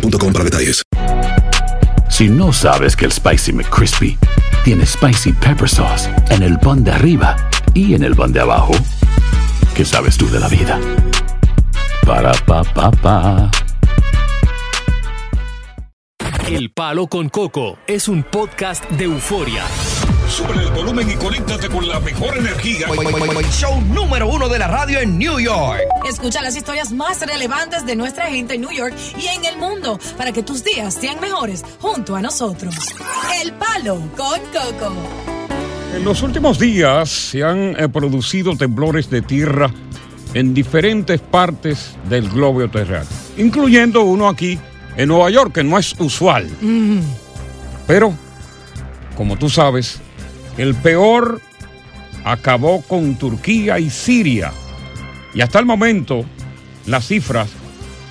boostmobile.com para detalles. Si no sabes que el Spicy McCrispy tiene Spicy Pepper Sauce en el pan de arriba y en el pan de abajo, ¿qué sabes tú de la vida? Para, pa, pa, pa. El Palo con Coco es un podcast de euforia. Sube el volumen y conéctate con la mejor energía. Show número uno de la radio en New York. Escucha las historias más relevantes de nuestra gente en New York y en el mundo para que tus días sean mejores junto a nosotros. El Palo con Coco. En los últimos días se han eh, producido temblores de tierra en diferentes partes del globo terrestre, incluyendo uno aquí en Nueva York, que no es usual. Pero, como tú sabes, el peor acabó con Turquía y Siria. Y hasta el momento, las cifras,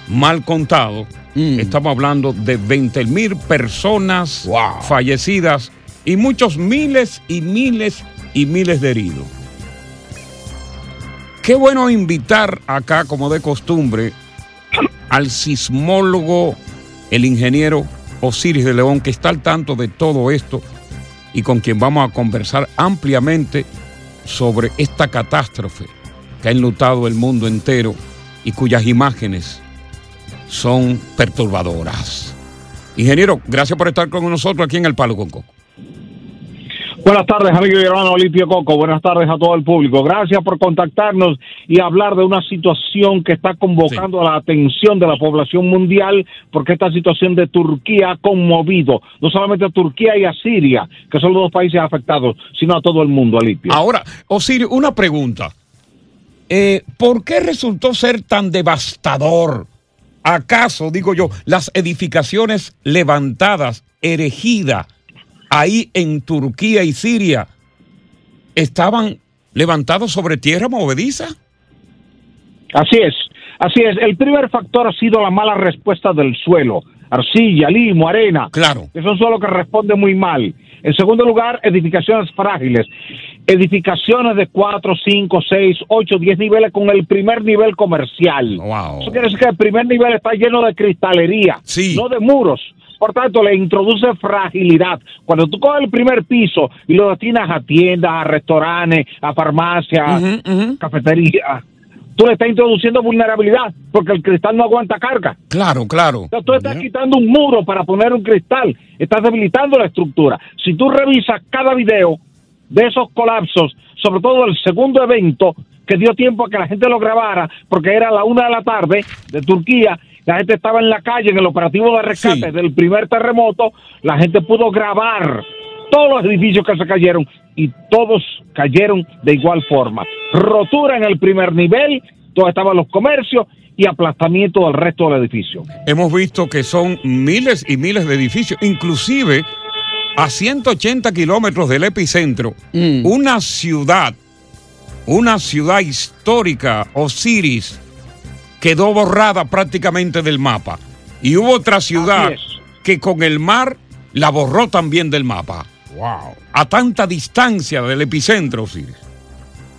mal contado, estamos hablando de 20 mil personas fallecidas y muchos miles y miles y miles de heridos. Qué bueno invitar acá, como de costumbre, al sismólogo, el ingeniero Osiris de León, que está al tanto de todo esto y con quien vamos a conversar ampliamente sobre esta catástrofe que ha enlutado el mundo entero y cuyas imágenes son perturbadoras. Ingeniero, gracias por estar con nosotros aquí en El Palo con Coco. Buenas tardes, amigo y hermano Olimpio Coco. Buenas tardes a todo el público. Gracias por contactarnos y hablar de una situación que está convocando la atención de la población mundial, porque esta situación de Turquía ha conmovido no solamente a Turquía y a Siria, que son los dos países afectados, sino a todo el mundo, Olimpio. Ahora, Osiris, una pregunta. Eh, ¿Por qué resultó ser tan devastador? ¿Acaso, digo yo, las edificaciones levantadas, erigidas, ahí en Turquía y Siria estaban levantados sobre tierra movediza? Así es, así es. El primer factor ha sido la mala respuesta del suelo. Arcilla, limo, arena. Claro. Es un suelo que responde muy mal. En segundo lugar, edificaciones frágiles. Edificaciones de 4, 5, 6, 8, 10 niveles con el primer nivel comercial. Wow. Eso quiere decir que el primer nivel está lleno de cristalería, no de muros. Por tanto, le introduce fragilidad. Cuando tú coges el primer piso y lo destinas a tiendas, a restaurantes, a farmacias, cafeterías, tú le estás introduciendo vulnerabilidad porque el cristal no aguanta carga. Claro, claro. Entonces, tú estás quitando un muro para poner un cristal, estás debilitando la estructura. Si tú revisas cada video de esos colapsos, sobre todo el segundo evento, que dio tiempo a que la gente lo grabara, porque era la una de la tarde de Turquía, la gente estaba en la calle en el operativo de rescate del primer terremoto, la gente pudo grabar todos los edificios que se cayeron y todos cayeron de igual forma. Rotura en el primer nivel, donde estaban los comercios y aplastamiento del resto del edificio. Hemos visto que son miles y miles de edificios, inclusive a 180 kilómetros del epicentro, una ciudad, una ciudad histórica, Osiris, quedó borrada prácticamente del mapa. Y hubo otra ciudad que con el mar la borró también del mapa. Wow. A tanta distancia del epicentro, Osiris.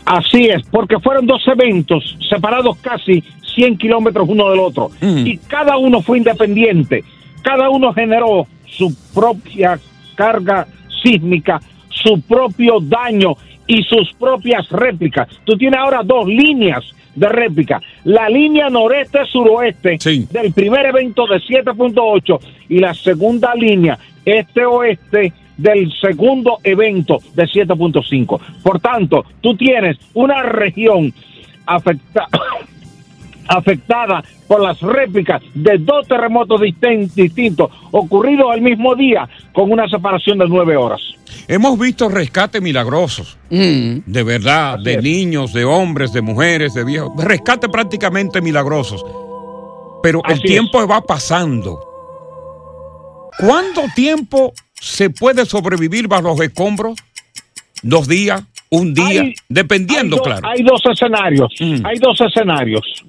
Así es, porque fueron dos eventos separados casi 100 kilómetros uno del otro. Y cada uno fue independiente. Cada uno generó su propia carga sísmica, su propio daño y sus propias réplicas. Tú tienes ahora dos líneas de réplica. La línea noreste-suroeste del primer evento de 7.8 y la segunda línea este-oeste del segundo evento de 7.5. Por tanto, tú tienes una región afectada afectada por las réplicas de dos terremotos distintos ocurridos al mismo día con una separación de nueve horas. Hemos visto rescates milagrosos, de verdad, de es. niños, de hombres, de mujeres, de viejos, rescates prácticamente milagrosos. Pero el tiempo va pasando. ¿Cuánto tiempo se puede sobrevivir bajo los escombros? ¿Dos días? ¿Un día? Hay- Dependiendo, hay do- claro. Hay dos escenarios. Hay dos escenarios.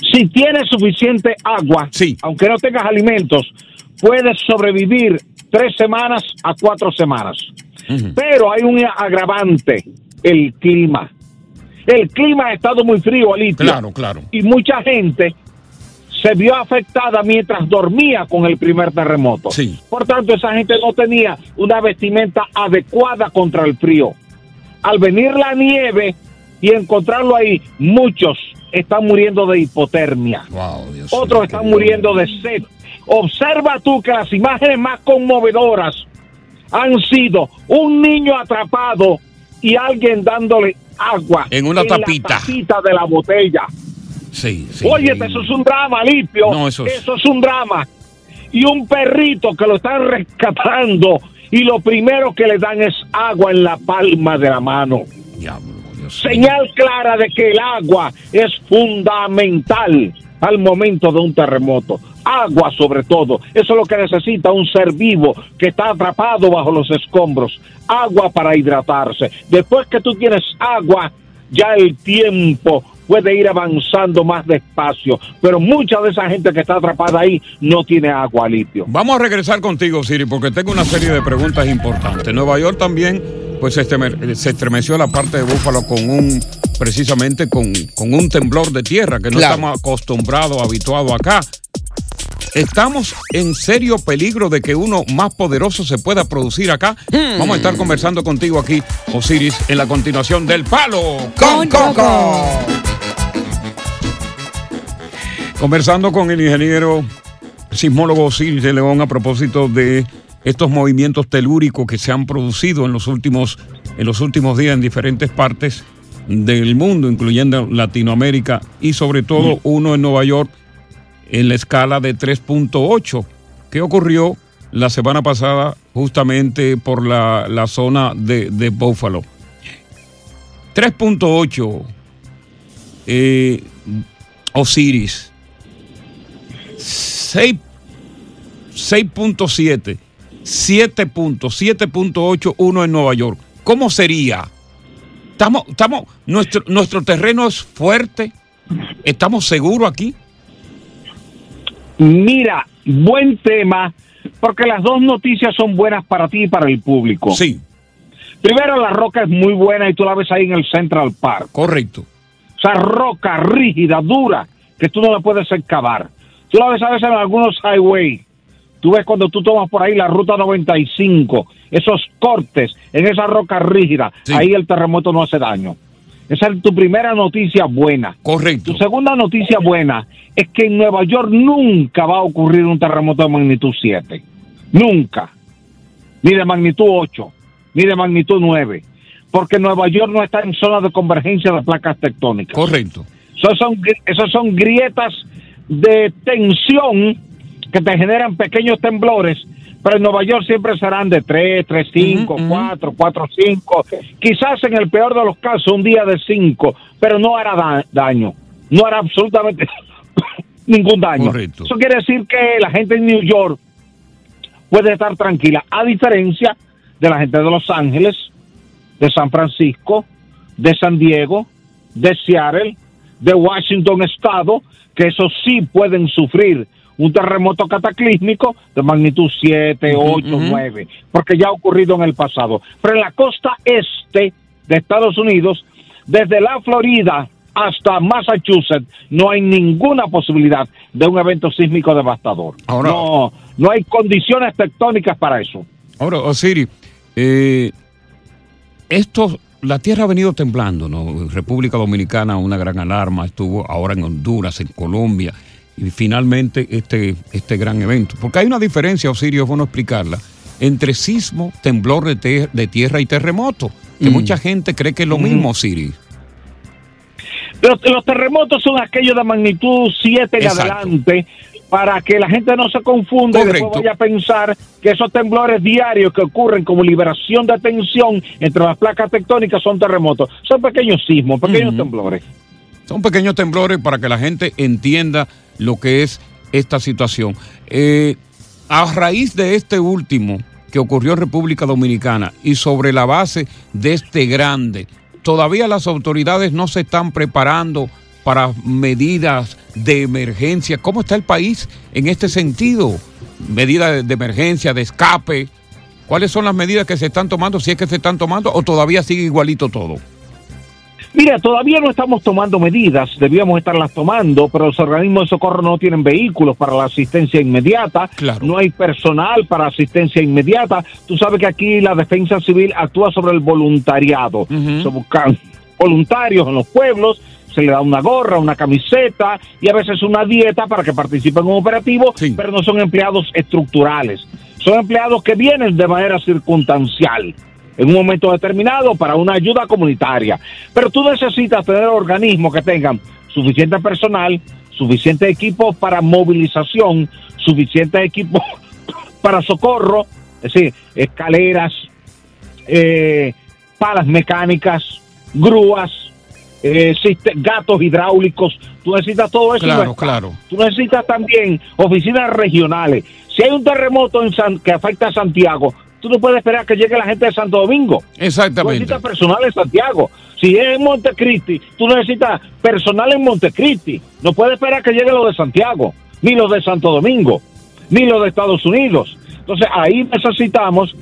Si tienes suficiente agua, aunque no tengas alimentos, puedes sobrevivir tres semanas a cuatro semanas. Pero hay un agravante, el clima. El clima ha estado muy frío, Alicia. Claro, claro. Y mucha gente se vio afectada mientras dormía con el primer terremoto. Por tanto, esa gente no tenía una vestimenta adecuada contra el frío. Al venir la nieve y encontrarlo ahí, muchos están muriendo de hipotermia. Otros están muriendo de sed. Observa tú que las imágenes más conmovedoras han sido un niño atrapado y alguien dándole agua En una tapita. tapita de la botella. Sí, sí. Oye, eso es un drama, Limpio. No, eso es- es un drama. Y un perrito que lo están rescatando y lo primero que le dan es agua en la palma de la mano. Señal clara de que el agua es fundamental al momento de un terremoto. Agua sobre todo. Eso es lo que necesita un ser vivo que está atrapado bajo los escombros. Agua para hidratarse. Después que tú tienes agua, ya el tiempo puede ir avanzando más despacio. Pero mucha de esa gente que está atrapada ahí no tiene agua limpio. Vamos a regresar contigo, Siri, porque tengo una serie de preguntas importantes. Nueva York también, pues se, estremeció la parte de Búfalo con un, precisamente con, con un temblor de tierra que no Claro. estamos acostumbrados, habituados acá. Estamos en serio peligro de que uno más poderoso se pueda producir acá. Vamos a estar conversando contigo aquí, Osiris, en la continuación del Palo Con Coco. Conversando con el ingeniero sismólogo Osiris de León a propósito de estos movimientos telúricos que se han producido en los últimos, en los últimos días en diferentes partes del mundo, incluyendo Latinoamérica y sobre todo uno en Nueva York en la escala de 3.8, que ocurrió la semana pasada justamente por la, la zona de, de Buffalo. 3.8, eh, Osiris. 6 6.7, 7 puntos, 7.8, uno en Nueva York. ¿Cómo sería? Estamos, estamos, nuestro, nuestro terreno es fuerte. ¿Estamos seguros aquí? Mira, buen tema, porque las dos noticias son buenas para ti y para el público. Sí. Primero, la roca es muy buena y tú la ves ahí en el Central Park. Correcto. O sea, roca rígida, dura, que tú no la puedes excavar. Tú la ves a veces en algunos highways. Tú ves cuando tú tomas por ahí la ruta 95, esos cortes en esa roca rígida, ahí el terremoto no hace daño. Esa es tu primera noticia buena. Correcto. Tu segunda noticia buena es que en Nueva York nunca va a ocurrir un terremoto de magnitud 7. Nunca. Ni de magnitud 8, ni de magnitud 9. Porque Nueva York no está en zona de convergencia de placas tectónicas. Correcto. Esos son, esos son grietas de tensión que te generan pequeños temblores, pero en Nueva York siempre serán de 3, 3, 5, 4, 4, 5, quizás en el peor de los casos un día de 5, pero no hará da- daño, no hará absolutamente ningún daño. Correcto. Eso quiere decir que la gente en New York puede estar tranquila, a diferencia de la gente de Los Ángeles, de San Francisco, de San Diego, de Seattle, de Washington Estado, que esos sí pueden sufrir un terremoto cataclísmico de magnitud 7, 8, 9, porque ya ha ocurrido en el pasado. Pero en la costa este de Estados Unidos, desde la Florida hasta Massachusetts, no hay ninguna posibilidad de un evento sísmico devastador. Ahora- no, no hay condiciones tectónicas para eso. Ahora, Osiris, eh, estos, la tierra ha venido temblando, ¿no? República Dominicana, una gran alarma, estuvo ahora en Honduras, en Colombia, y finalmente este, este gran evento. Porque hay una diferencia, Osirio, es bueno explicarla, entre sismo, temblor de, te- de tierra y terremoto, que Mm. mucha gente cree que es lo Mm. mismo, Siri. Los, los terremotos son aquellos de magnitud 7 en Exacto. adelante para que la gente no se confunda y Correcto. después vaya a pensar que esos temblores diarios que ocurren como liberación de tensión entre las placas tectónicas son terremotos. Son pequeños sismos, pequeños temblores. Son pequeños temblores para que la gente entienda lo que es esta situación. Eh, a raíz de este último que ocurrió en República Dominicana y sobre la base de este grande, todavía las autoridades no se están preparando para medidas de emergencia. ¿Cómo está el país en este sentido? Medidas de- emergencia, de escape. ¿Cuáles son las medidas que se están tomando? Si es que se están tomando o todavía sigue igualito todo. Mira, todavía no estamos tomando medidas, debíamos estarlas tomando, pero los organismos de socorro no tienen vehículos para la asistencia inmediata, no hay personal para asistencia inmediata. Tú sabes que aquí la defensa civil actúa sobre el voluntariado. Se buscan voluntarios en los pueblos, se le da una gorra, una camiseta y a veces una dieta para que participen en un operativo, pero no son empleados estructurales. Son empleados que vienen de manera circunstancial en un momento determinado para una ayuda comunitaria. Pero tú necesitas tener organismos que tengan suficiente personal, suficiente equipo para movilización, suficiente equipo para socorro, es decir, escaleras, eh, palas mecánicas, grúas, eh, gatos hidráulicos. Tú necesitas todo eso. Claro, claro. Tú necesitas también oficinas regionales. Si hay un terremoto en San- que afecta a Santiago, tú no puedes esperar que llegue la gente de Santo Domingo. Tú Exactamente. necesitas personal en Santiago. Si es en Montecristi, tú necesitas personal en Montecristi. No puedes esperar que llegue lo de Santiago, ni lo de Santo Domingo, ni lo de Estados Unidos. Entonces ahí necesitamos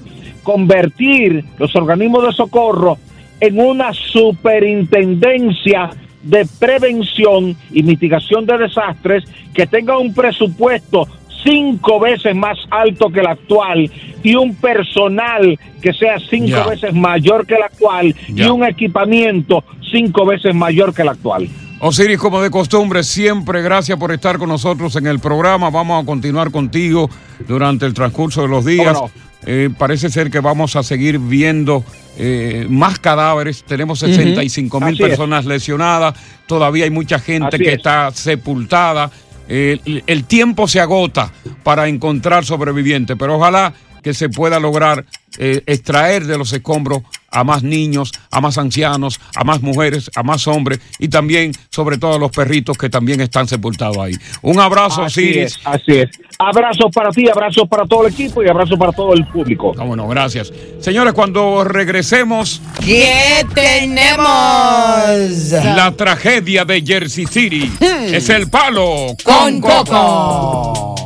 convertir los organismos de socorro en una superintendencia de prevención y mitigación de desastres que tenga un presupuesto cinco veces más alto que el actual y un personal que sea cinco veces mayor que el actual y un equipamiento cinco veces mayor que el actual. Osiris, como de costumbre, siempre gracias por estar con nosotros en el programa. Vamos a continuar contigo durante el transcurso de los días. ¿Cómo Eh, parece ser que vamos a seguir viendo eh, más cadáveres. Tenemos Ujú. 65 mil Así es. personas lesionadas. Todavía hay mucha gente Así que es. está sepultada. El tiempo se agota para encontrar sobrevivientes, pero ojalá que se pueda lograr eh, extraer de los escombros a más niños, a más ancianos, a más mujeres, a más hombres y también, sobre todo, a los perritos que también están sepultados ahí. Un abrazo, Así es, así es. Abrazos para ti, abrazos para todo el equipo y abrazos para todo el público. Ah, bueno, gracias. Señores, cuando regresemos, ¿Qué tenemos? la tragedia de Jersey City es el palo Con Coco.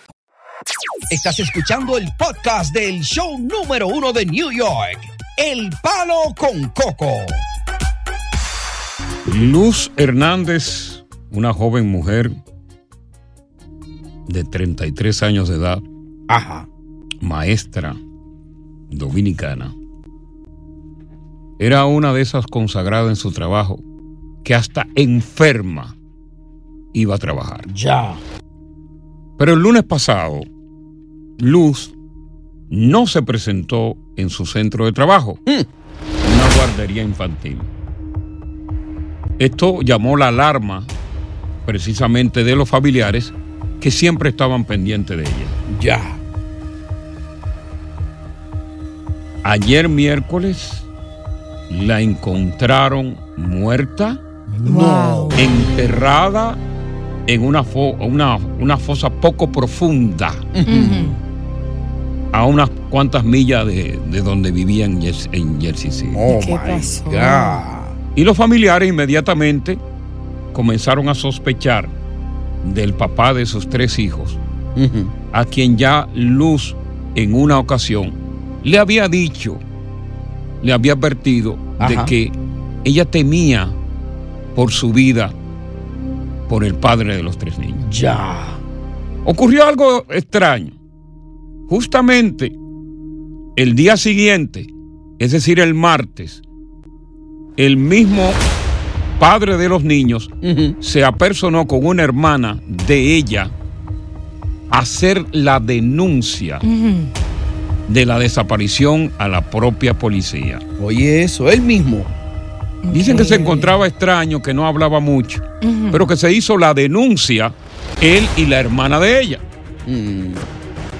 Estás escuchando el podcast del show número uno de New York, El Palo con Coco. Luz Hernández, una joven mujer de 33 años de edad, maestra dominicana, era una de esas consagradas en su trabajo que hasta enferma iba a trabajar. Ya. Pero el lunes pasado, Luz no se presentó en su centro de trabajo, una guardería infantil. Esto llamó la alarma precisamente de los familiares que siempre estaban pendientes de ella. Ya. Ayer miércoles, la encontraron muerta, Wow. enterrada en una, fo- una, una fosa poco profunda, a unas cuantas millas de, de donde vivía en, Jersey City. Oh ¿Qué my pasó? God. Y los familiares inmediatamente comenzaron a sospechar del papá de sus tres hijos, a quien ya Luz en una ocasión le había dicho, le había advertido de que ella temía por su vida por el padre de los tres niños. Ya. Ocurrió algo extraño. Justamente el día siguiente, es decir, el martes, el mismo padre de los niños se apersonó con una hermana de ella a hacer la denuncia de la desaparición a la propia policía. Oye, eso, él mismo. Dicen que se encontraba extraño, que no hablaba mucho, pero que se hizo la denuncia él y la hermana de ella. Mm.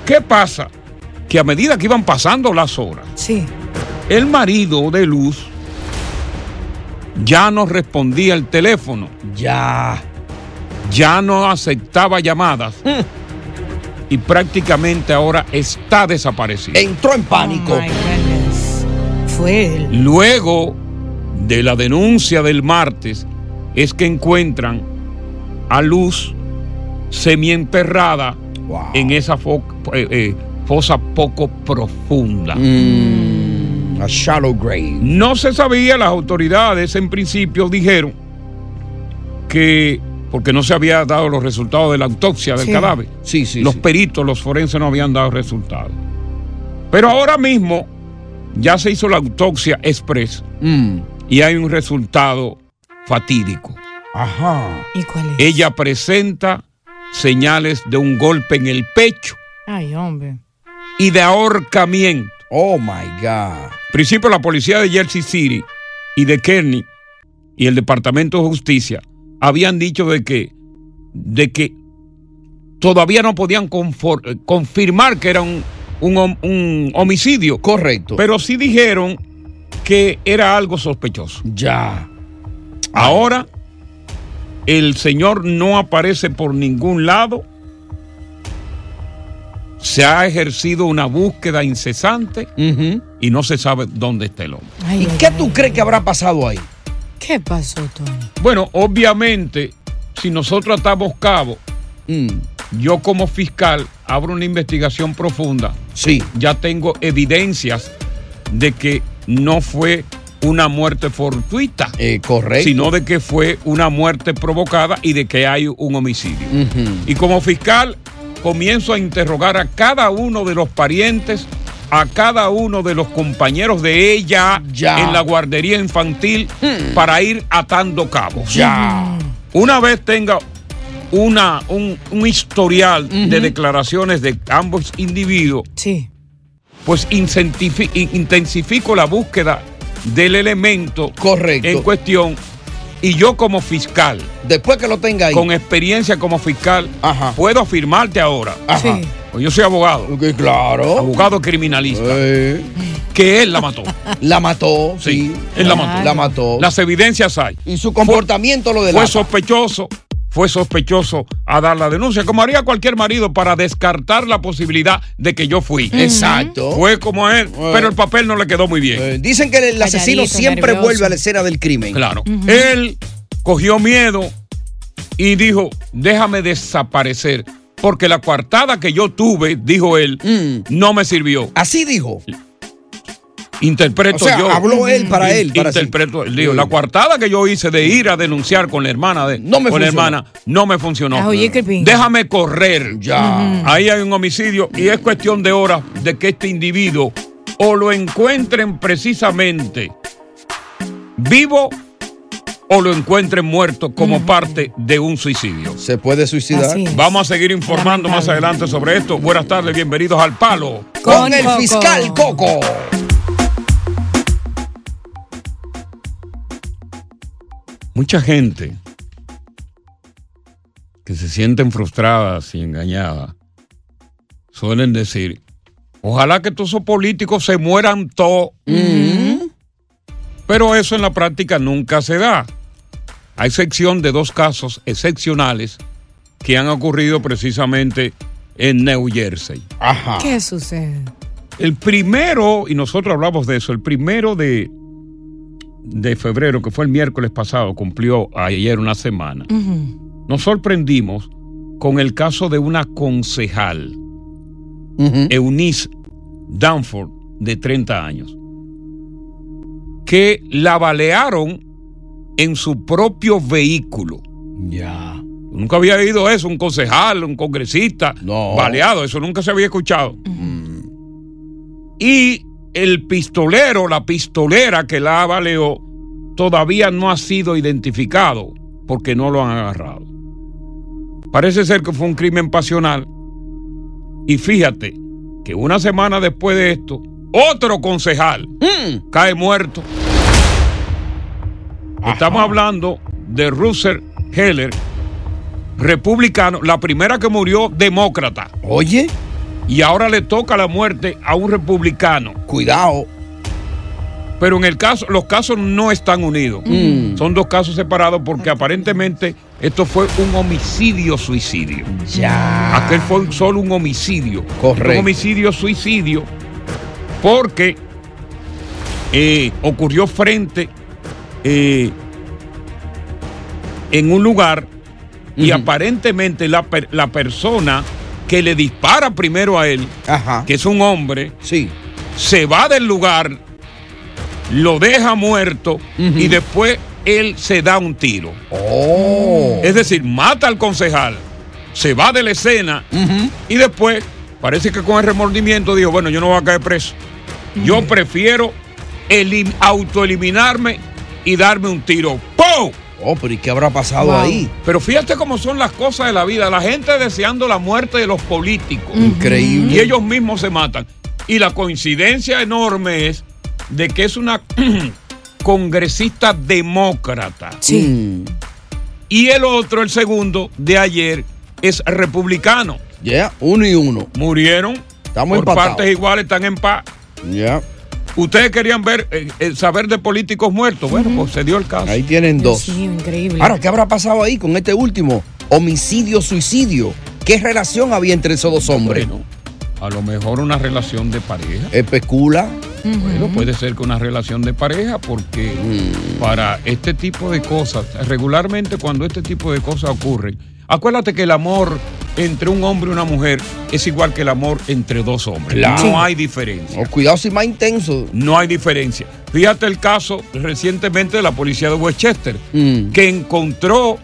¿Qué pasa? Que a medida que iban pasando las horas, Sí. el marido de Luz ya no respondía el teléfono, Ya. ya no aceptaba llamadas y prácticamente ahora está desaparecido. Entró en pánico. Oh. Fue él. Luego de la denuncia del martes es que encuentran a Luz semienterrada Wow. en esa fo- eh, eh, fosa poco profunda. Mm, a shallow grave. No se sabía, las autoridades en principio dijeron que, porque no se había dado los resultados de la autopsia del Sí. cadáver, Sí, sí. los sí. peritos, los forenses no habían dado resultados. Pero ahora mismo ya se hizo la autopsia express Mm. Y hay un resultado fatídico. Ajá. ¿Y cuál es? Ella presenta señales de un golpe en el pecho Ay, hombre. y de ahorcamiento. Oh my God. principio la policía de Jersey City y de Kearney y el Departamento de Justicia habían dicho de que, de que todavía no podían eh, confirmar que era un, un homicidio, Correcto. pero sí dijeron que era algo sospechoso. ya. Ahora, el señor no aparece por ningún lado. Se ha ejercido una búsqueda incesante y no se sabe dónde está el hombre. Ay, ¿Y ay, qué ay, tú ay. crees que habrá pasado ahí? ¿Qué pasó, Tony? Bueno, obviamente, si nosotros atamos cabo, Mm. yo como fiscal abro una investigación profunda. Sí. Ya tengo evidencias de que no fue una muerte fortuita, Eh, correcto. sino de que fue una muerte provocada y de que hay un homicidio. Y como fiscal comienzo a interrogar a cada uno de los parientes, a cada uno de los compañeros de ella Ya. en la guardería infantil para ir atando cabos. Ya. Una vez tenga una, un, un historial de declaraciones de ambos individuos, Sí. Pues intensifico la búsqueda del elemento Correcto. en cuestión y yo como fiscal, Después que lo tenga ahí. con experiencia como fiscal, Ajá. puedo afirmarte ahora, Ajá. Sí. pues yo soy abogado, claro. abogado criminalista, Eh, que él la mató. la mató, sí. Sí, él la mató. La mató. Las evidencias hay. y su comportamiento lo Fue delata. sospechoso, fue sospechoso a dar la denuncia, como haría cualquier marido para descartar la posibilidad de que yo fui. Exacto. Fue como él, pero el papel no le quedó muy bien. Eh, dicen que el asesino Calladito, siempre nervioso. vuelve a la escena del crimen. Claro. Él cogió miedo y dijo, déjame desaparecer, porque la coartada que yo tuve, dijo él, Mm. no me sirvió. Así dijo. Interpreto O sea, yo. habló él para In- él, para sí. interpreto, digo, Sí. la coartada que yo hice de ir a denunciar con la hermana de No me con la hermana no me funcionó. Ah, oye, qué pinga. Déjame correr. Ya. Ahí hay un homicidio y es cuestión de horas de que este individuo o lo encuentren precisamente vivo o lo encuentren muerto como parte de un suicidio. Se puede suicidar. Vamos a seguir informando más adelante sobre esto. Buenas tardes, bienvenidos al Palo. Con, Con el Coco. fiscal Coco. Mucha gente que se sienten frustradas y engañadas suelen decir, ojalá que todos esos políticos se mueran todos. Pero eso en la práctica nunca se da. A excepción de dos casos excepcionales que han ocurrido precisamente en New Jersey. Ajá. ¿Qué sucede? El primero, y nosotros hablamos de eso, el primero de, de febrero, que fue el miércoles pasado, cumplió ayer una semana. Nos sorprendimos con el caso de una concejal, Eunice Danford, de 30 años, que la balearon en su propio vehículo. Ya. Nunca había oído eso, un concejal, un congresista No. baleado, eso nunca se había escuchado. Y el pistolero, la pistolera que la baleó, todavía no ha sido identificado porque no lo han agarrado. Parece ser que fue un crimen pasional. Y fíjate que una semana después de esto, otro concejal cae muerto. Estamos hablando de Russell Heller, republicano, la primera que murió demócrata. Oye. Y ahora le toca la muerte a un republicano. Cuidado. Pero en el caso, los casos no están unidos. Mm. Son dos casos separados porque aparentemente esto fue un homicidio-suicidio. Ya. Aquel fue solo un homicidio. Correcto. Un homicidio-suicidio porque eh, ocurrió frente eh, en un lugar y aparentemente la, per- la persona que le dispara primero a él, que es un hombre, se va del lugar, lo deja muerto y después él se da un tiro. Oh. Es decir, mata al concejal, se va de la escena y después parece que con el remordimiento dijo, bueno, yo no voy a caer preso. Yo prefiero elim- autoeliminarme y darme un tiro. ¡Pum! Oh, pero ¿y qué habrá pasado ahí? Pero fíjate cómo son las cosas de la vida. La gente deseando la muerte de los políticos. Increíble. Y ellos mismos se matan. Y la coincidencia enorme es de que es una congresista demócrata. Sí. Y el otro, el segundo de ayer, es republicano. Ya, uno y uno. Murieron. Estamos por empatados. partes iguales, están en paz. Ya. Ustedes querían ver, eh, eh, saber de políticos muertos. Bueno, pues se dio el caso. Ahí tienen dos. Sí, increíble. Ahora, ¿qué habrá pasado ahí con este último? Homicidio-suicidio. ¿Qué relación había entre esos dos hombres? A lo mejor una relación de pareja. Especula. Bueno, puede ser que una relación de pareja, porque para este tipo de cosas, regularmente cuando este tipo de cosas ocurren, acuérdate que el amor entre un hombre y una mujer es igual que el amor entre dos hombres. Claro. No hay diferencia. Oh, cuidado si más intenso. No hay diferencia. Fíjate el caso recientemente de la policía de Westchester, Mm. que encontró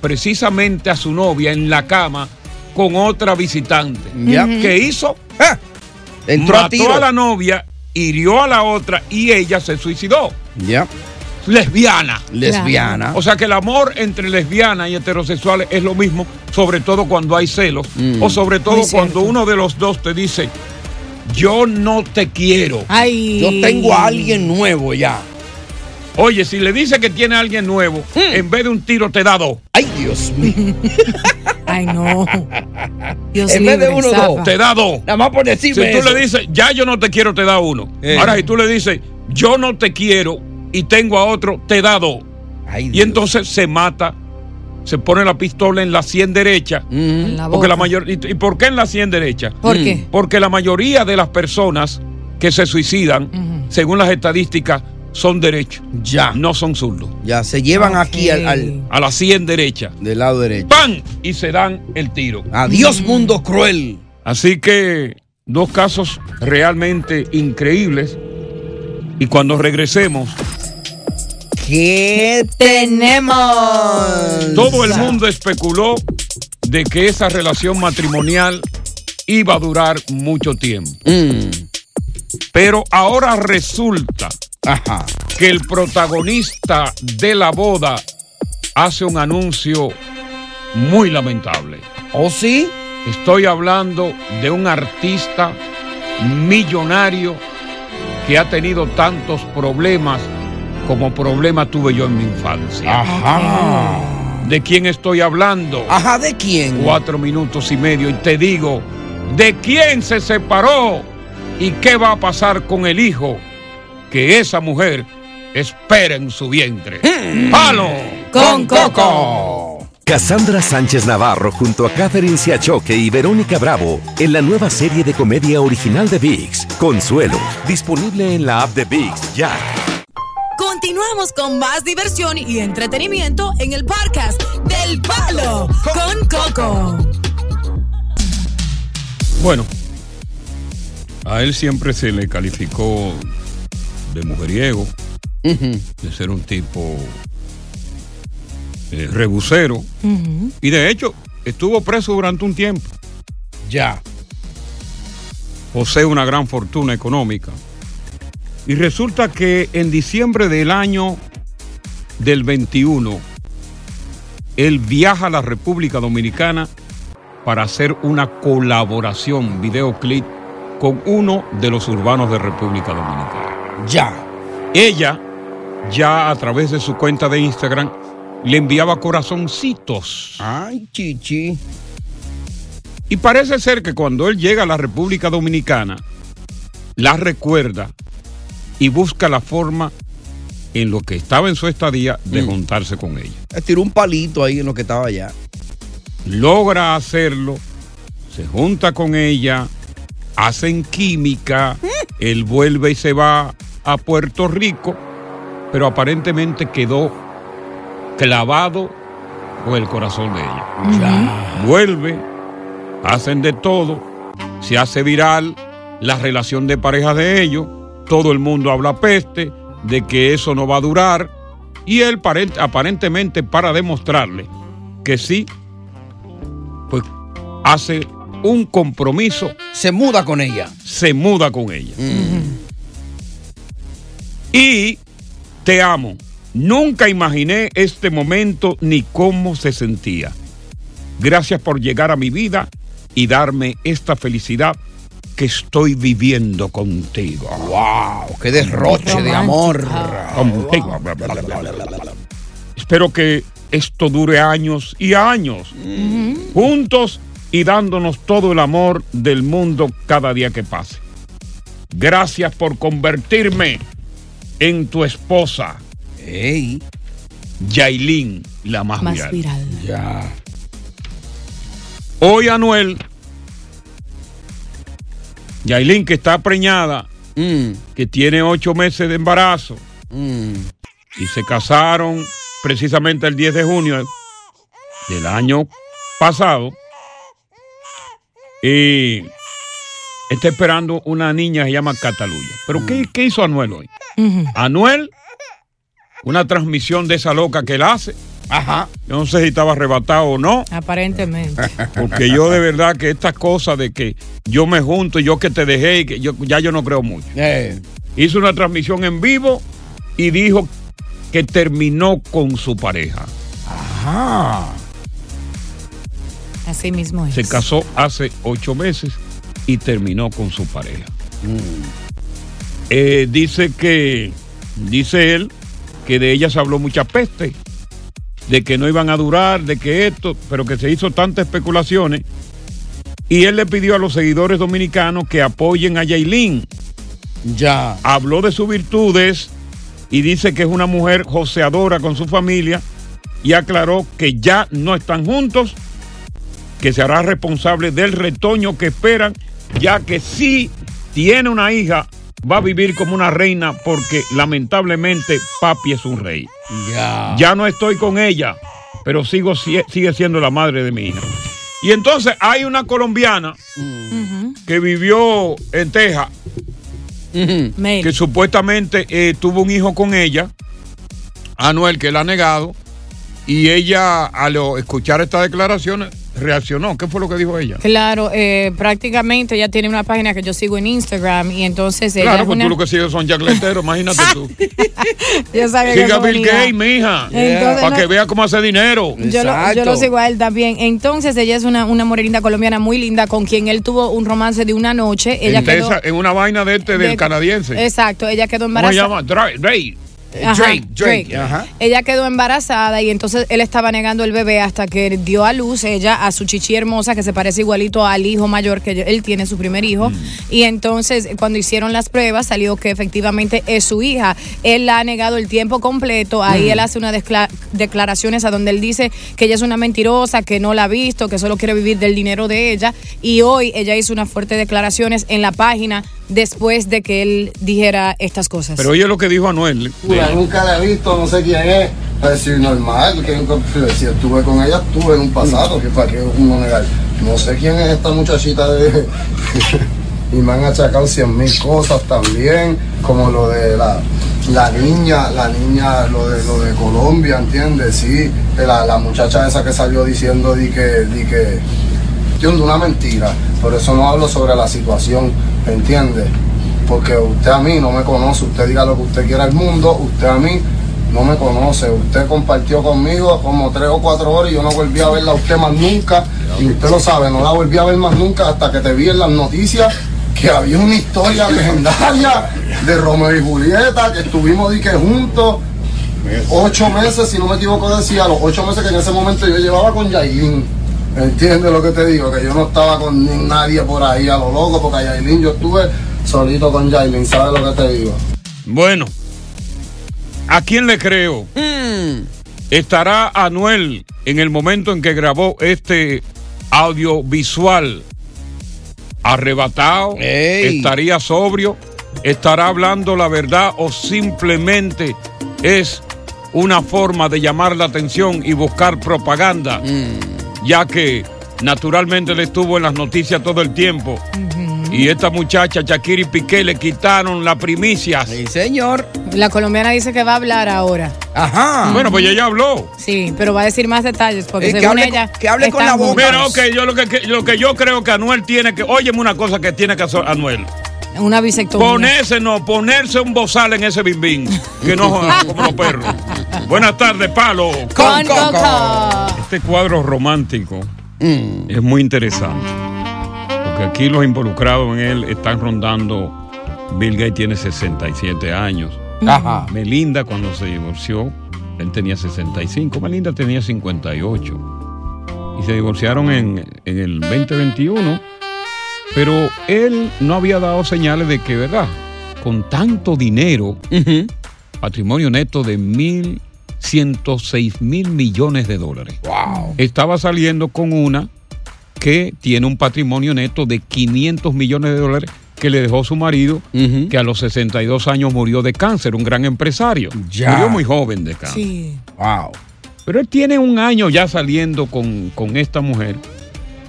precisamente a su novia en la cama con otra visitante. Ya. ¿Qué hizo? Entró Mató a tiro. la novia, hirió a la otra y ella se suicidó. Ya. Lesbiana. Lesbiana. O sea que el amor entre lesbianas y heterosexuales es lo mismo, sobre todo cuando hay celos, Mm. o sobre todo cuando uno de los dos te dice, yo no te quiero. Ay. Yo tengo a alguien nuevo ya. Oye, si le dice que tiene a alguien nuevo, en vez de un tiro te da dos. Ay, Dios mío. Ay, no. Dios En vez de uno, dos. Te da dos. Nada más por decirme Si tú eso. le dices, ya yo no te quiero, te da uno. Eh. Ahora, si tú le dices, yo no te quiero y tengo a otro, te da dos. Ay, Y entonces se mata, se pone la pistola en la sien derecha. En la Porque la mayor, ¿Y y por qué en la sien derecha? ¿Por qué? Porque la mayoría de las personas que se suicidan, según las estadísticas, son derechos. Ya. No son zurdos. Ya, se llevan aquí al, al-. A la sien derecha. del lado derecho. ¡Pam! Y se dan el tiro. Adiós, mundo cruel. Así que dos casos realmente increíbles. Y cuando regresemos, ¿Qué tenemos? todo el mundo especuló de que esa relación matrimonial iba a durar mucho tiempo. Mm, Pero ahora resulta Ajá. que el protagonista de la boda hace un anuncio muy lamentable. ¿Oh, sí? Estoy hablando de un artista millonario que ha tenido tantos problemas como problemas tuve yo en mi infancia. Ajá. ¿De quién estoy hablando? Ajá, ¿de quién? Cuatro minutos y medio y te digo, ¿de quién se separó? ¿Y qué va a pasar con el hijo que esa mujer espera en su vientre. ¡Palo con Coco! Cassandra Sánchez Navarro junto a Catherine Siachoque y Verónica Bravo en la nueva serie de comedia original de VIX, Consuelo, disponible en la app de VIX ya. Continuamos con más diversión y entretenimiento en el podcast del Palo con Coco. Bueno, a él siempre se le calificó de mujeriego, de ser un tipo eh, rebusero. Y de hecho, estuvo preso durante un tiempo. Ya. Posee una gran fortuna económica. Y resulta que en diciembre del año del 21, él viaja a la República Dominicana para hacer una colaboración, videoclip, con uno de los urbanos de República Dominicana. Ya. Ella, ya a través de su cuenta de Instagram, le enviaba corazoncitos. Ay, chichi. Y parece ser que cuando él llega a la República Dominicana, la recuerda y busca la forma en lo que estaba en su estadía de juntarse con ella. Tiró un palito ahí en lo que estaba allá. Logra hacerlo, se junta con ella, hacen química, él vuelve y se va a Puerto Rico, pero aparentemente quedó clavado con el corazón de ella. Vuelve, hacen de todo, se hace viral la relación de pareja de ellos, todo el mundo habla peste de que eso no va a durar y él parent- aparentemente para demostrarle que sí, pues hace un compromiso. Se muda con ella. Se muda con ella. Y te amo. Nunca imaginé este momento ni cómo se sentía. Gracias por llegar a mi vida y darme esta felicidad que estoy viviendo contigo. ¡Wow! ¡Qué derroche de amor! Contigo. Espero que esto dure años y años. Juntos y dándonos todo el amor del mundo cada día que pase. Gracias por convertirme en tu esposa. ¡Ey! Yailin, la más, Más viral. viral. Ya. Hoy Anuel, Yailin que está preñada, que tiene ocho meses de embarazo, y se casaron precisamente el 10 de junio del año pasado, y está esperando una niña que se llama Cataluña. ¿Pero qué, qué hizo Anuel hoy? Anuel, una transmisión de esa loca que él hace. Ajá. Yo no sé si estaba arrebatado o no. Aparentemente. Porque yo de verdad que estas cosas de que yo me junto y yo que te dejé y que yo ya yo no creo mucho. Eh. Hizo una transmisión en vivo y dijo que terminó con su pareja. Ajá. Así mismo es. Se casó hace ocho meses y terminó con su pareja. Eh, dice que, dice él, que de ella se habló mucha peste, de que no iban a durar, de que esto, pero que se hizo tantas especulaciones. Y él le pidió a los seguidores dominicanos que apoyen a Yailin. Ya. Habló de sus virtudes y dice que es una mujer joseadora con su familia y aclaró que ya no están juntos, que se hará responsable del retoño que esperan, ya que si tiene una hija, va a vivir como una reina porque lamentablemente papi es un rey. Ya. Ya no estoy con ella, pero sigo, sigue siendo la madre de mi hija. Y entonces hay una colombiana que vivió en Texas, que supuestamente eh, tuvo un hijo con ella, Anuel, que la ha negado, y ella al escuchar estas declaraciones reaccionó. ¿Qué fue lo que dijo ella? Claro, eh, prácticamente ella tiene una página que yo sigo en Instagram y entonces ella Claro, es pues una- tú lo que sigues son jacleteros, imagínate tú. Yo sabía que Siga a eso Bill. Gates, mija, para no- que vea cómo hace dinero. Yo lo, yo lo sigo a él también. Entonces, ella es una, una morenita colombiana muy linda con quien él tuvo un romance de una noche. Ella en, quedó. En una vaina de este del de- canadiense. Exacto, ella quedó ¿Cómo se embarazada. llama? Dre. Ajá, Drake, Drake, ajá. Ella quedó embarazada y entonces él estaba negando el bebé hasta que dio a luz ella a su chichi hermosa que se parece igualito al hijo mayor que él tiene, su primer hijo. Y entonces cuando hicieron las pruebas salió que efectivamente es su hija. Él la ha negado el tiempo completo. Ahí Mm. él hace unas declaraciones a donde él dice que ella es una mentirosa, que no la ha visto, que solo quiere vivir del dinero de ella. Y hoy ella hizo unas fuertes declaraciones en la página después de que él dijera estas cosas. Pero oye lo que dijo Anuel. Nunca la he visto, no sé quién es. Es decir, normal, que nunca, si estuve con ella, estuve en un pasado, que para que uno negar. No sé quién es esta muchachita de... y me han achacado cien mil cosas también, como lo de la, la niña, la niña, lo de, lo de Colombia, ¿entiendes? Sí, la, la muchacha esa que salió diciendo di que, di que, una mentira. Por eso no hablo sobre la situación, ¿entiende? Porque usted a mí no me conoce, usted diga lo que usted quiera al mundo, usted a mí no me conoce. Usted compartió conmigo como tres o cuatro horas y yo no volví a verla a usted más nunca. Y usted lo sabe, no la volví a ver más nunca hasta que te vi en las noticias que había una historia legendaria de Romeo y Julieta, que estuvimos juntos. Ocho meses, si no me equivoco, decía, los ocho meses que en ese momento yo llevaba con Yailin. ¿Entiendes lo que te digo? Que yo no estaba con nadie por ahí a lo loco, porque a Yailin yo estuve solito con Yailin, ¿sabes lo que te digo? Bueno, ¿a quién le creo? ¿Estará Anuel en el momento en que grabó este audiovisual arrebatado? ¿Estaría sobrio? ¿Estará hablando la verdad o simplemente es una forma de llamar la atención y buscar propaganda? Ya que naturalmente él estuvo en las noticias todo el tiempo. Y esta muchacha, Shakira y Piqué, le quitaron la primicia. Sí, señor. La colombiana dice que va a hablar ahora. Ajá. Bueno, pues ella ya habló. Sí, pero va a decir más detalles porque Eh, que según hable ella. con- que hable con la boca. Mira, ok, yo lo que, que- lo que yo creo que Anuel tiene que. Óyeme una cosa que tiene que hacer Anuel. Una bisectomía. Ponerse, no, ponerse un bozal en ese bimbín. Que no jodan como los perros. Buenas tardes, palo. Con Coco. Este cuadro romántico Mm. es muy interesante. Porque aquí los involucrados en él están rondando. Bill Gates tiene 67 años. Ajá. Melinda, cuando se divorció, él tenía 65. Melinda tenía 58. Y se divorciaron en, en el 2021. Pero él no había dado señales de que, ¿verdad? Con tanto dinero, patrimonio neto de 1.106 mil millones de dólares. Wow. Estaba saliendo con una que tiene un patrimonio neto de 500 millones de dólares que le dejó su marido, que a los 62 años murió de cáncer, un gran empresario. Ya. Murió muy joven de cáncer. Sí. Wow. Pero él tiene un año ya saliendo con, con esta mujer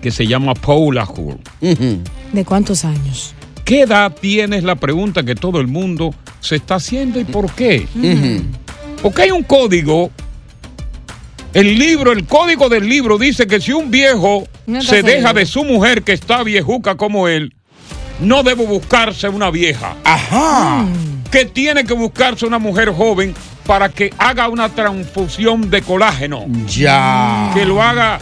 que se llama Paula Hull. ¿De cuántos años? ¿Qué edad tienes? La pregunta que todo el mundo se está haciendo y por qué. Porque hay un código. El libro, el código del libro dice que si un viejo No se deja seguro. de su mujer que está viejuca como él, no debe buscarse una vieja. Ajá. Que tiene que buscarse una mujer joven para que haga una transfusión de colágeno. Ya. Que lo haga,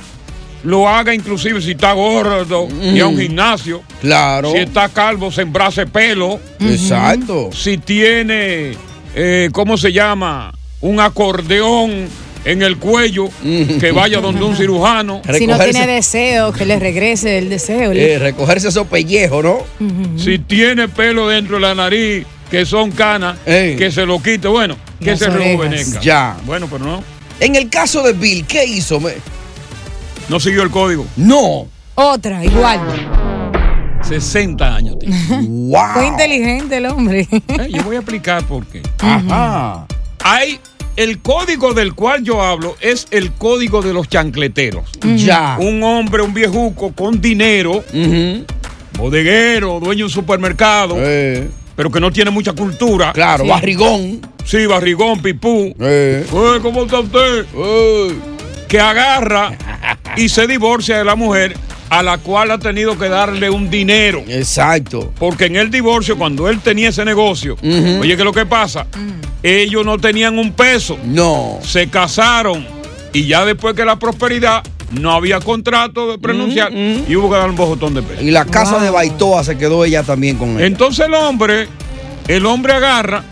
lo haga inclusive si está gordo y a un Mm. gimnasio. Claro. Si está calvo, sembrase pelo. Exacto. Si tiene, eh, ¿cómo se llama? Un acordeón en el cuello, que vaya donde un cirujano. Si no tiene deseo, que le regrese el deseo. Eh, recogerse esos pellejos, ¿no? Si tiene pelo dentro de la nariz, que son canas, que se lo quite. Bueno, que Las se rejuvenezca. Ya. Bueno, pero no. En el caso de Bill, ¿qué hizo? Me- No siguió el código. No. Otra, igual. 60 años tiene. wow. Fue inteligente el hombre. Eh, yo voy a explicar por qué. Ajá. Hay el código del cual yo hablo es el código de los chancleteros. Ya. Un hombre, un viejuco con dinero, bodeguero, dueño de un supermercado, pero que no tiene mucha cultura. Claro, Sí. barrigón. Sí, barrigón, pipú. Eh. Eh, ¿Cómo está usted? Que agarra y se divorcia de la mujer a la cual ha tenido que darle un dinero. Exacto. Porque en el divorcio, cuando él tenía ese negocio, oye, ¿qué es lo que pasa? Ellos no tenían un peso. No. Se casaron y ya después que la prosperidad no había contrato de pronunciar y hubo que dar un bojotón de peso. Y la casa de Baitoa se quedó ella también con él. Entonces el hombre, el hombre agarra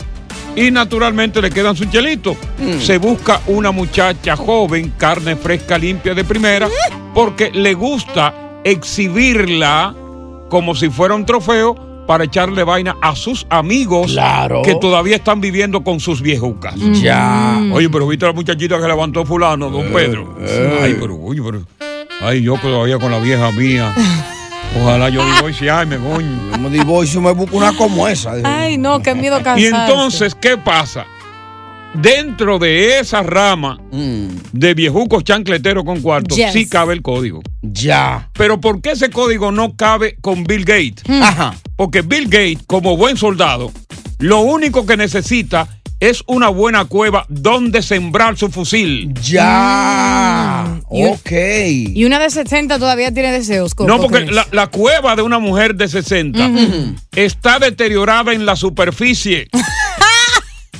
Y naturalmente le quedan sus chelitos. Mm. Se busca una muchacha joven, carne fresca, limpia de primera, porque le gusta exhibirla como si fuera un trofeo para echarle vaina a sus amigos Claro. que todavía están viviendo con sus viejucas. Ya. Oye, pero viste a la muchachita que levantó fulano, don Pedro. eh. Ay, pero, oye, pero. Ay, yo todavía con la vieja mía. Ojalá yo divorciarme, coño. Yo me divorcio, me busco una como esa. Ay, no, qué miedo cansarse. Y entonces, ¿qué pasa? Dentro de esa rama de viejucos chancleteros con cuartos, Yes. sí cabe el código. Ya. Pero ¿por qué ese código no cabe con Bill Gates? Ajá. Porque Bill Gates, como buen soldado, lo único que necesita es una buena cueva donde sembrar su fusil. Ya. Un- Ok. Y una de 60 todavía tiene deseos. Coco, No, porque la cueva de una mujer de 60 está deteriorada en la superficie.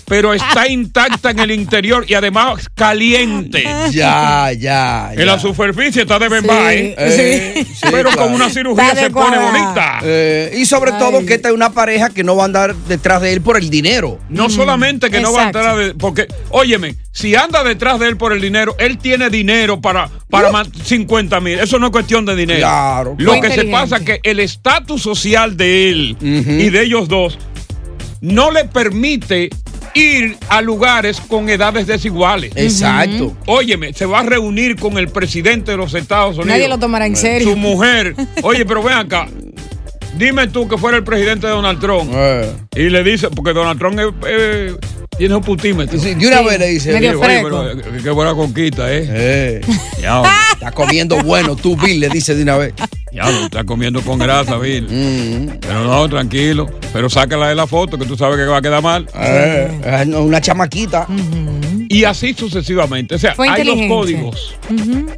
pero está intacta en el interior y además caliente. Ya, ya. En la superficie está de bemba, ¿eh? Eh, sí, pero claro. con una cirugía se pone bonita. Eh, y sobre todo que esta es una pareja que no va a andar detrás de él por el dinero. No solamente que no va a de- porque, óyeme, si anda detrás de él por el dinero, él tiene dinero para, para man- 50 mil. Eso no es cuestión de dinero. Claro. Lo Muy que se pasa es que el estatus social de él y de ellos dos no le permite ir a lugares con edades desiguales. Exacto. Óyeme, se va a reunir con el presidente de los Estados Unidos. Nadie lo tomará en serio. Su mujer. Oye, pero ven acá. Dime tú que fuera el presidente de Donald Trump. Eh. Y le dice, porque Donald Trump es, eh, tiene un putímetro. Sí, de una Sí, vez le dice, medio Oye, pero, eh, qué buena conquista, ¿eh? eh, Ya, está comiendo bueno, tú, Bill, le dice de una vez. Ya lo está comiendo con grasa, Bill. Mm. Pero no, tranquilo. Pero sácala de la foto, que tú sabes que va a quedar mal. Eh, una chamaquita. Y así sucesivamente. O sea, Fue hay dos códigos.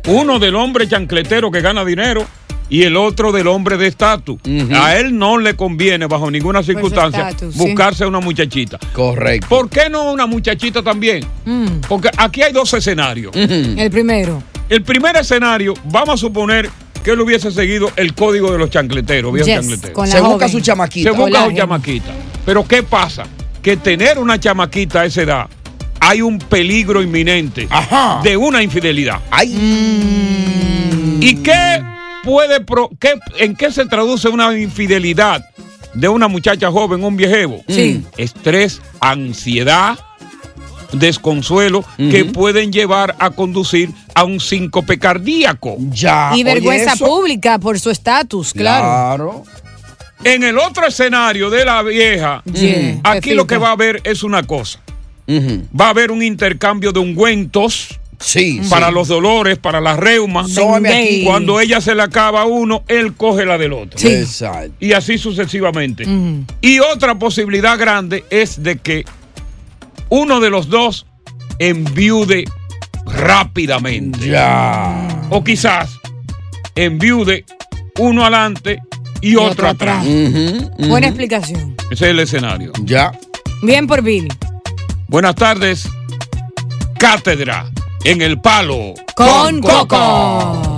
Uno del hombre chancletero que gana dinero y el otro del hombre de estatus. A él no le conviene, bajo ninguna circunstancia, estatus, sí. buscarse una muchachita. Correcto. ¿Por qué no una muchachita también? Mm, Porque aquí hay dos escenarios. el primero. El primer escenario, vamos a suponer que él hubiese seguido el código de los chancleteros, viejos Yes, chancleteros. con la Se busca su chamaquita. Se busca una chamaquita. Pero ¿qué pasa? Que tener una chamaquita a esa edad, hay un peligro inminente Ajá. de una infidelidad. Ay. ¿Y qué puede, pro- qué- en qué se traduce una infidelidad de una muchacha joven, un viejevo? Sí. Estrés, ansiedad, desconsuelo, que pueden llevar a conducir a un síncope cardíaco. Ya. y vergüenza pública por su estatus, claro. Claro. En el otro escenario de la vieja, Yeah, aquí lo que va a haber es una cosa. Va a haber un intercambio de ungüentos Sí. para sí. los dolores, para las reumas. Cuando ella se la acaba a uno, él coge la del otro. Sí. Exacto. Y así sucesivamente. Y otra posibilidad grande es de que uno de los dos enviude rápidamente. Ya. O quizás enviude uno adelante y, otro, otro atrás. Buena explicación. Ese es el escenario. Ya. Bien por Billy. Buenas tardes. Cátedra en el palo. Con Coco.